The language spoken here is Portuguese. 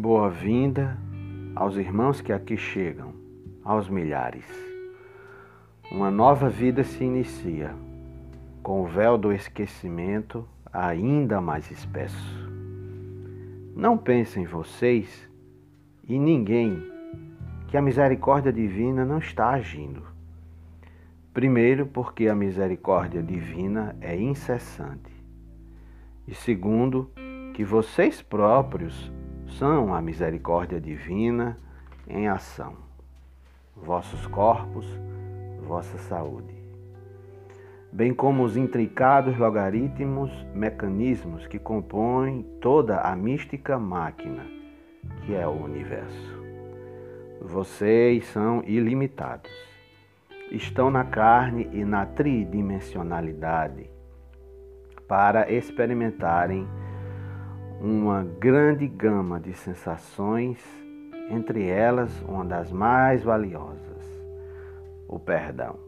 boa-vinda aos irmãos que aqui chegam, aos milhares. Uma nova vida se inicia, com o véu do esquecimento ainda mais espesso. Não pensem vocês e ninguém que a misericórdia divina não está agindo. Primeiro, porque a misericórdia divina é incessante. E segundo, que vocês próprios são a misericórdia divina em ação. Vossos corpos, vossa saúde. Bem como os intricados logaritmos, mecanismos que compõem toda a mística máquina que é o universo. Vocês são ilimitados. Estão na carne e na tridimensionalidade para experimentarem uma grande gama de sensações, entre elas uma das mais valiosas, o perdão.